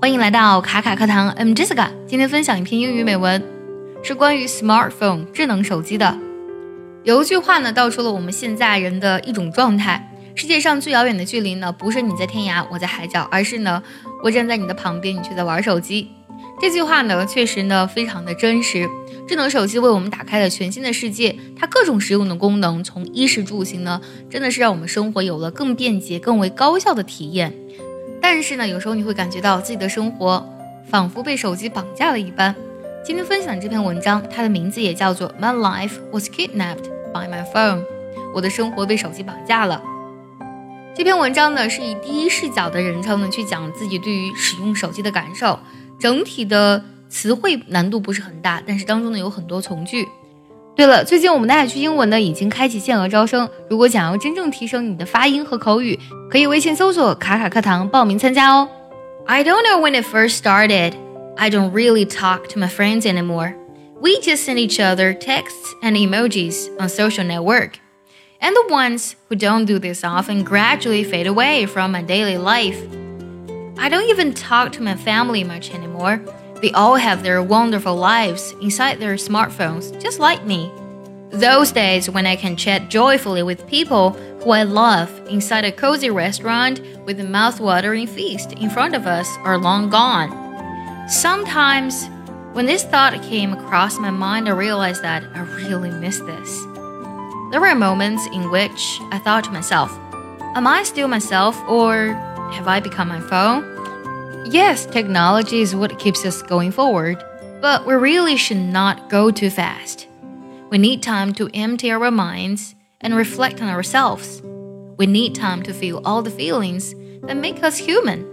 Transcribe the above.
欢迎来到卡卡课堂，I'm Jessica。今天分享一篇英语美文，是关于 smartphone 智能手机的。有一句话呢，道出了我们现在人的一种状态：世界上最遥远的距离呢，不是你在天涯，我在海角，而是呢，我站在你的旁边，你却在玩手机。这句话呢，确实呢，非常的真实。智能手机为我们打开了全新的世界，它各种实用的功能，从衣食住行呢，真的是让我们生活有了更便捷、更为高效的体验。但是呢，有时候你会感觉到自己的生活仿佛被手机绑架了一般。今天分享这篇文章，它的名字也叫做《My Life Was Kidnapped by My Phone》，我的生活被手机绑架了。这篇文章呢，是以第一视角的人称呢去讲自己对于使用手机的感受，整体的词汇难度不是很大，但是当中呢有很多从句。对了，最近我们的爱趣英文呢已经开启限额招生，如果想要真正提升你的发音和口语，可以微信搜索“卡卡课堂”报名参加哦。I don't know when it first started. I don't really talk to my friends anymore. We just send each other texts and emojis on social network. And the ones who don't do this often gradually fade away from my daily life. I don't even talk to my family much anymore. They all have their wonderful lives inside their smartphones, just like me. Those days when I can chat joyfully with people who I love inside a cozy restaurant with a mouth-watering feast in front of us are long gone. Sometimes, when this thought came across my mind, I realized that I really miss this. There were moments in which I thought to myself, Am I still myself or have I become my phone? Yes, technology is what keeps us going forward, but we really should not go too fast. We need time to empty our minds and reflect on ourselves. We need time to feel all the feelings that make us human.